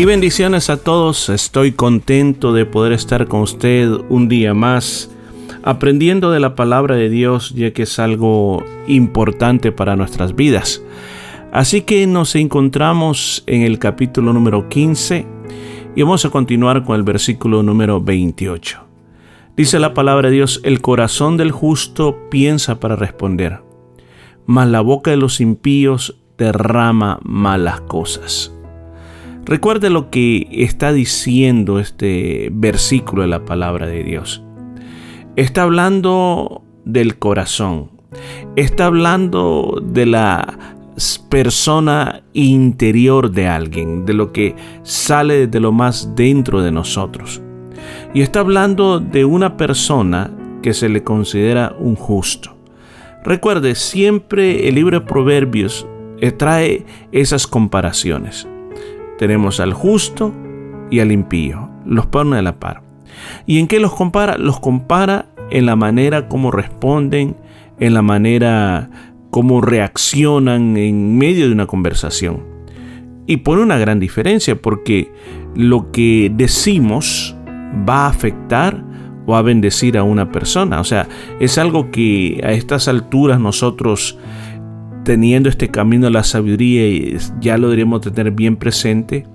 Y bendiciones a todos. Estoy contento de poder estar con usted un día más aprendiendo de la palabra de Dios, ya que es algo importante para nuestras vidas. Así que nos encontramos en el capítulo número 15 y vamos a continuar con el versículo número 28. Dice la palabra de Dios, el corazón del justo piensa para responder, mas la boca de los impíos derrama malas cosas. Recuerde lo que está diciendo este versículo de la palabra de Dios. Está hablando del corazón. Está hablando de la persona interior de alguien, de lo que sale de lo más dentro de nosotros. Y está hablando de una persona que se le considera un justo. Recuerde, siempre el libro de Proverbios eh, trae esas comparaciones. Tenemos al justo y al impío, los pone a la par. ¿Y en qué los compara? Los compara en la manera como responden, en la manera como reaccionan en medio de una conversación. Y pone una gran diferencia porque lo que decimos va a afectar o a bendecir a una persona. O sea, es algo que a estas alturas nosotros teniendo este camino de la sabiduría, ya lo deberíamos tener bien presente,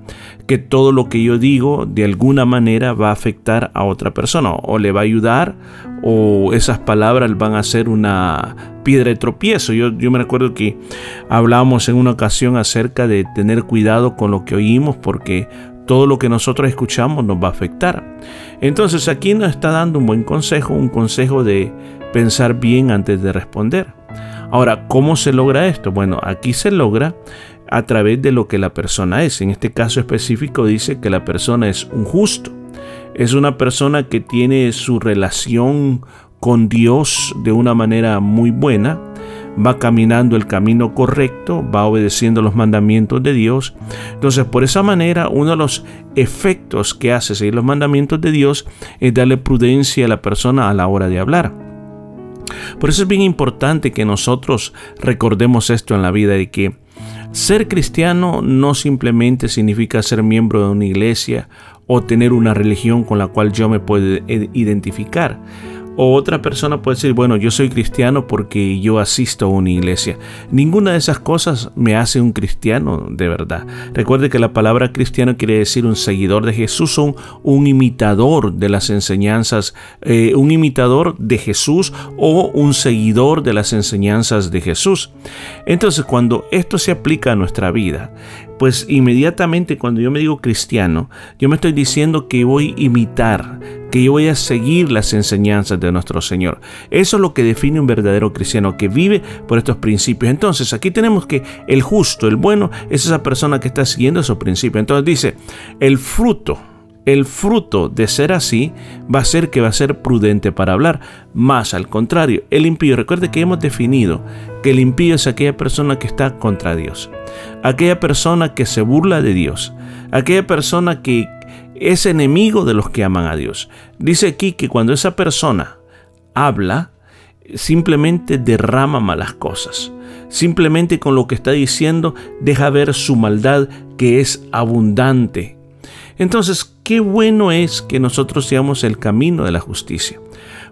que todo lo que yo digo de alguna manera va a afectar a otra persona, o le va a ayudar, o esas palabras van a ser una piedra de tropiezo. Yo, yo me recuerdo que hablábamos en una ocasión acerca de tener cuidado con lo que oímos, porque todo lo que nosotros escuchamos nos va a afectar. Entonces aquí nos está dando un buen consejo, un consejo de pensar bien antes de responder. Ahora, ¿cómo se logra esto? Bueno, aquí se logra a través de lo que la persona es. En este caso específico dice que la persona es un justo. Es una persona que tiene su relación con Dios de una manera muy buena, va caminando el camino correcto, va obedeciendo los mandamientos de Dios. Entonces, por esa manera, uno de los efectos que hace seguir los mandamientos de Dios es darle prudencia a la persona a la hora de hablar. Por eso es bien importante que nosotros recordemos esto en la vida de que ser cristiano no simplemente significa ser miembro de una iglesia o tener una religión con la cual yo me puedo identificar. O otra persona puede decir, bueno, yo soy cristiano porque yo asisto a una iglesia. Ninguna de esas cosas me hace un cristiano de verdad. Recuerde que la palabra cristiano quiere decir un seguidor de Jesús o un, imitador de las enseñanzas, eh, un imitador de Jesús o un seguidor de las enseñanzas de Jesús. Entonces, cuando esto se aplica a nuestra vida, pues inmediatamente cuando yo me digo cristiano, yo me estoy diciendo que voy a imitar, que yo voy a seguir las enseñanzas de nuestro Señor. Eso es lo que define un verdadero cristiano, que vive por estos principios. Entonces aquí tenemos que el justo, el bueno, es esa persona que está siguiendo esos principios. Entonces dice, el fruto el fruto de ser así va a ser que va a ser prudente para hablar. Más al contrario, el impío, recuerde que hemos definido que el impío es aquella persona que está contra Dios, aquella persona que se burla de Dios, aquella persona que es enemigo de los que aman a Dios. Dice aquí que cuando esa persona habla, simplemente derrama malas cosas. Simplemente con lo que está diciendo deja ver su maldad que es abundante entonces, qué bueno es que nosotros seamos el camino de la justicia.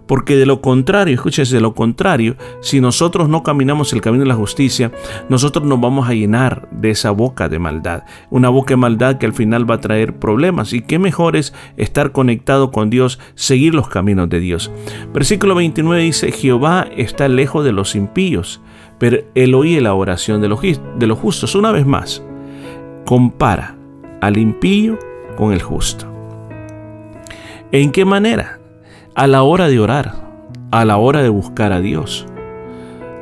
Porque de lo contrario, escúchese, de lo contrario, si nosotros no caminamos el camino de la justicia, nosotros nos vamos a llenar de esa boca de maldad. Una boca de maldad que al final va a traer problemas. Y qué mejor es estar conectado con Dios, seguir los caminos de Dios. Versículo 29 dice, Jehová está lejos de los impíos, pero él oye la oración de los, de los justos. Una vez más, compara al impío con el justo. ¿En qué manera? A la hora de orar, a la hora de buscar a Dios.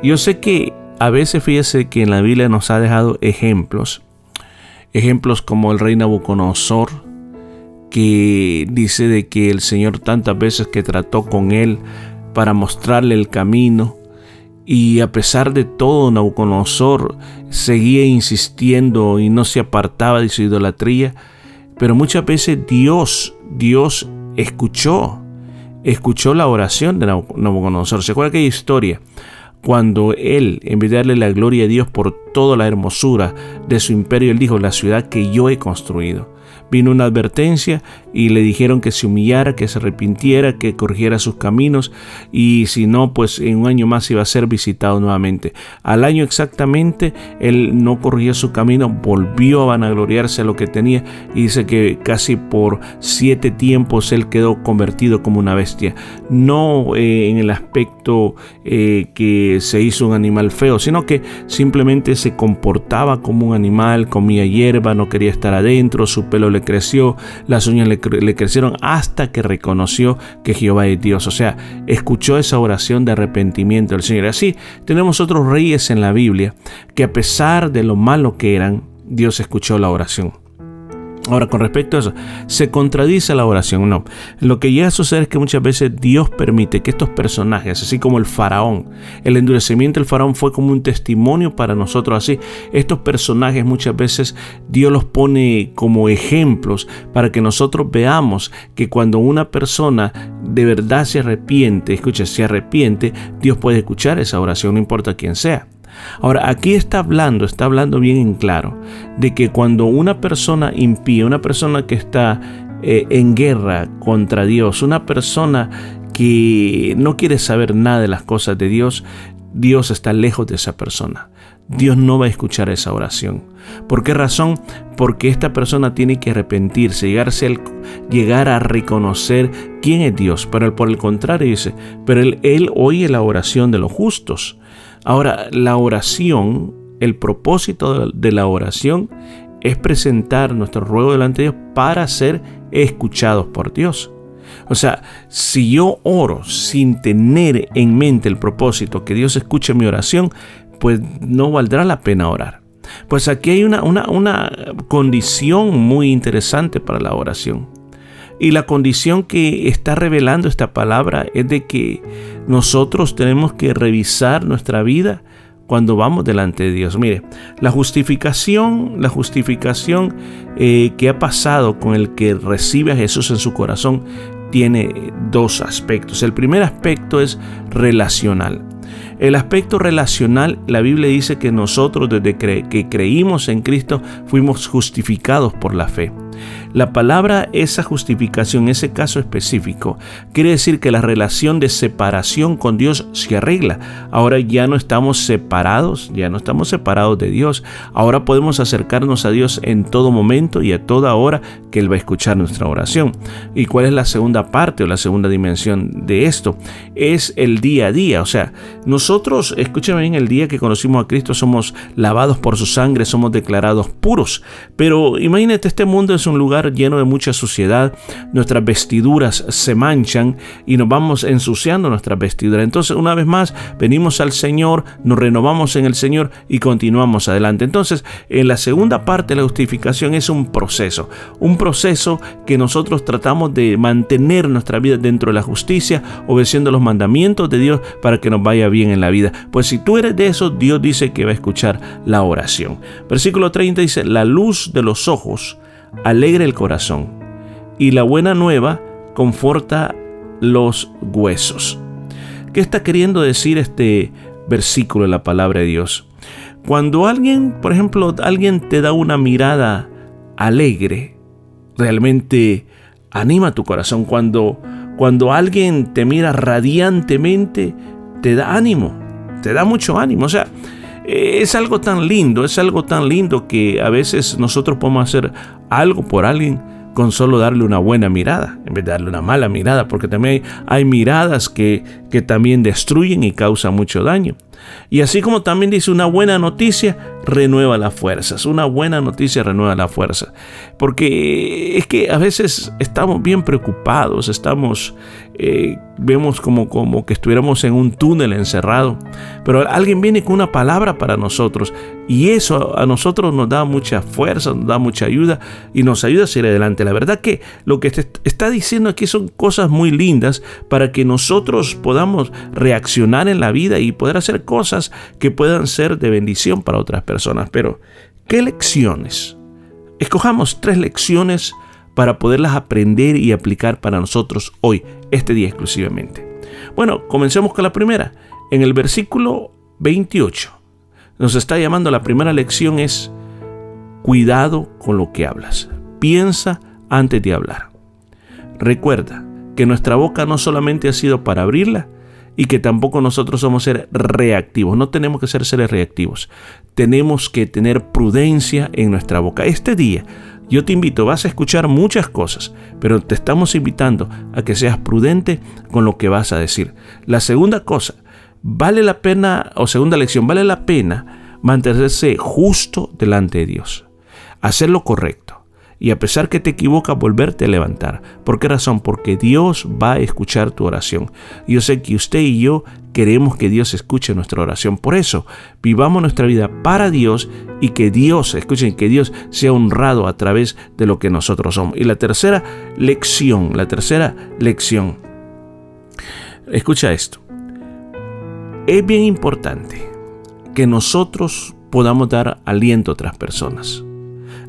Yo sé que a veces fíjese que en la Biblia nos ha dejado ejemplos, ejemplos como el rey Nabucodonosor, que dice de que el Señor tantas veces que trató con él para mostrarle el camino, y a pesar de todo, Nabucodonosor seguía insistiendo y no se apartaba de su idolatría. Pero muchas veces Dios, Dios escuchó, escuchó la oración de Nabucodonosor. ¿Se acuerda aquella historia? Cuando él, en vez de darle la gloria a Dios por toda la hermosura de su imperio, él dijo, la ciudad que yo he construido vino una advertencia y le dijeron que se humillara, que se arrepintiera, que corrigiera sus caminos y si no, pues en un año más iba a ser visitado nuevamente. Al año exactamente, él no corrigió su camino, volvió a vanagloriarse a lo que tenía y dice que casi por siete tiempos él quedó convertido como una bestia. No eh, en el aspecto eh, que se hizo un animal feo, sino que simplemente se comportaba como un animal, comía hierba, no quería estar adentro, su pelo le creció, las uñas le, crecieron hasta que reconoció que Jehová es Dios. O sea, escuchó esa oración de arrepentimiento del Señor. Así tenemos otros reyes en la Biblia que a pesar de lo malo que eran, Dios escuchó la oración. Ahora, con respecto a eso, ¿se contradice la oración? No. Lo que llega a suceder es que muchas veces Dios permite que estos personajes, así como el faraón, el endurecimiento del faraón fue como un testimonio para nosotros así. Estos personajes muchas veces Dios los pone como ejemplos para que nosotros veamos que cuando una persona de verdad se arrepiente, escucha, se arrepiente, Dios puede escuchar esa oración, no importa quién sea. Ahora, aquí está hablando, está hablando bien en claro, de que cuando una persona impía, una persona que está eh, en guerra contra Dios, una persona que no quiere saber nada de las cosas de Dios, Dios está lejos de esa persona. Dios no va a escuchar esa oración. ¿Por qué razón? Porque esta persona tiene que arrepentirse, llegar a reconocer quién es Dios. Pero por el contrario dice, pero él oye la oración de los justos. Ahora, la oración, el propósito de la oración es presentar nuestro ruego delante de Dios para ser escuchados por Dios. O sea, si yo oro sin tener en mente el propósito que Dios escuche mi oración, pues no valdrá la pena orar. Pues aquí hay una, una, una condición muy interesante para la oración. Y la condición que está revelando esta palabra es de que nosotros tenemos que revisar nuestra vida cuando vamos delante de Dios. Mire, la justificación, la justificación eh, que ha pasado con el que recibe a Jesús en su corazón tiene dos aspectos. El primer aspecto es relacional. El aspecto relacional, la Biblia dice que nosotros desde que creímos en Cristo fuimos justificados por la fe. La palabra esa justificación, ese caso específico, quiere decir que la relación de separación con Dios se arregla. Ahora ya no estamos separados, ya no estamos separados de Dios. Ahora podemos acercarnos a Dios en todo momento y a toda hora que Él va a escuchar nuestra oración. ¿Y cuál es la segunda parte o la segunda dimensión de esto? Es el día a día. O sea, nosotros, escúchame bien, el día que conocimos a Cristo somos lavados por su sangre, somos declarados puros. Pero imagínate, este mundo un lugar lleno de mucha suciedad, nuestras vestiduras se manchan y nos vamos ensuciando nuestras vestiduras. Entonces, una vez más, venimos al Señor, nos renovamos en el Señor y continuamos adelante. Entonces, en la segunda parte de la justificación es un proceso, un proceso que nosotros tratamos de mantener nuestra vida dentro de la justicia, obedeciendo los mandamientos de Dios para que nos vaya bien en la vida. Pues si tú eres de eso, Dios dice que va a escuchar la oración. Versículo 30 dice, la luz de los ojos alegra el corazón y la buena nueva conforta los huesos. ¿Qué está queriendo decir este versículo de la palabra de Dios? Cuando alguien, por ejemplo, alguien te da una mirada alegre, realmente anima tu corazón. Cuando, cuando alguien te mira radiantemente, te da ánimo, te da mucho ánimo. O sea, es algo tan lindo, es algo tan lindo que a veces nosotros podemos hacer algo por alguien con solo darle una buena mirada, en vez de darle una mala mirada, porque también hay, miradas que, que también destruyen y causan mucho daño. Y así como también dice una buena noticia, renueva las fuerzas. Una buena noticia renueva las fuerzas. Porque es que a veces estamos bien preocupados, estamos, eh, vemos como, como que estuviéramos en un túnel encerrado. Pero alguien viene con una palabra para nosotros y eso a nosotros nos da mucha fuerza, nos da mucha ayuda y nos ayuda a seguir adelante. La verdad que lo que está diciendo aquí son cosas muy lindas para que nosotros podamos reaccionar en la vida y poder hacer cosas que puedan ser de bendición para otras personas. Pero, ¿qué lecciones? Escojamos tres lecciones para poderlas aprender y aplicar para nosotros hoy, este día exclusivamente. Bueno, comencemos con la primera. En el versículo 28 nos está llamando la primera lección es cuidado con lo que hablas. Piensa antes de hablar. Recuerda que nuestra boca no solamente ha sido para abrirla y que tampoco nosotros somos ser reactivos. No tenemos que ser seres reactivos. Tenemos que tener prudencia en nuestra boca. Este día yo te invito, vas a escuchar muchas cosas, pero te estamos invitando a que seas prudente con lo que vas a decir. La segunda cosa, vale la pena, o segunda lección, vale la pena mantenerse justo delante de Dios, hacer lo correcto. Y a pesar que te equivocas, volverte a levantar. ¿Por qué razón? Porque Dios va a escuchar tu oración. Yo sé que usted y yo queremos que Dios escuche nuestra oración. Por eso, vivamos nuestra vida para Dios y que Dios, escuchen, que Dios sea honrado a través de lo que nosotros somos. Y la tercera lección, la tercera lección. Escucha esto. Es bien importante que nosotros podamos dar aliento a otras personas.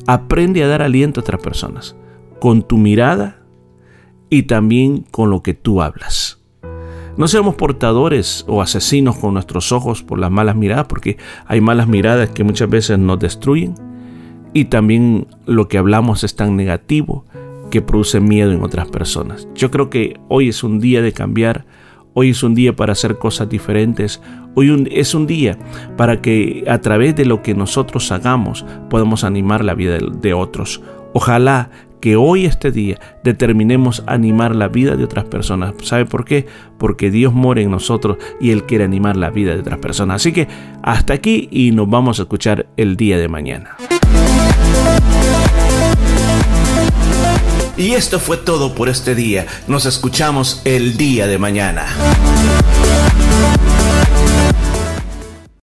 Aprende a dar aliento a otras personas con tu mirada y también con lo que tú hablas. No seamos portadores o asesinos con nuestros ojos por las malas miradas, porque hay malas miradas que muchas veces nos destruyen y también lo que hablamos es tan negativo que produce miedo en otras personas. Yo creo que hoy es un día de cambiar Hoy es un día para hacer cosas diferentes. Hoy es un día para que a través de lo que nosotros hagamos podamos animar la vida de, otros. Ojalá que hoy este día determinemos animar la vida de otras personas. ¿Sabe por qué? Porque Dios mora en nosotros y Él quiere animar la vida de otras personas. Así que hasta aquí y nos vamos a escuchar el día de mañana. Y esto fue todo por este día. Nos escuchamos el día de mañana.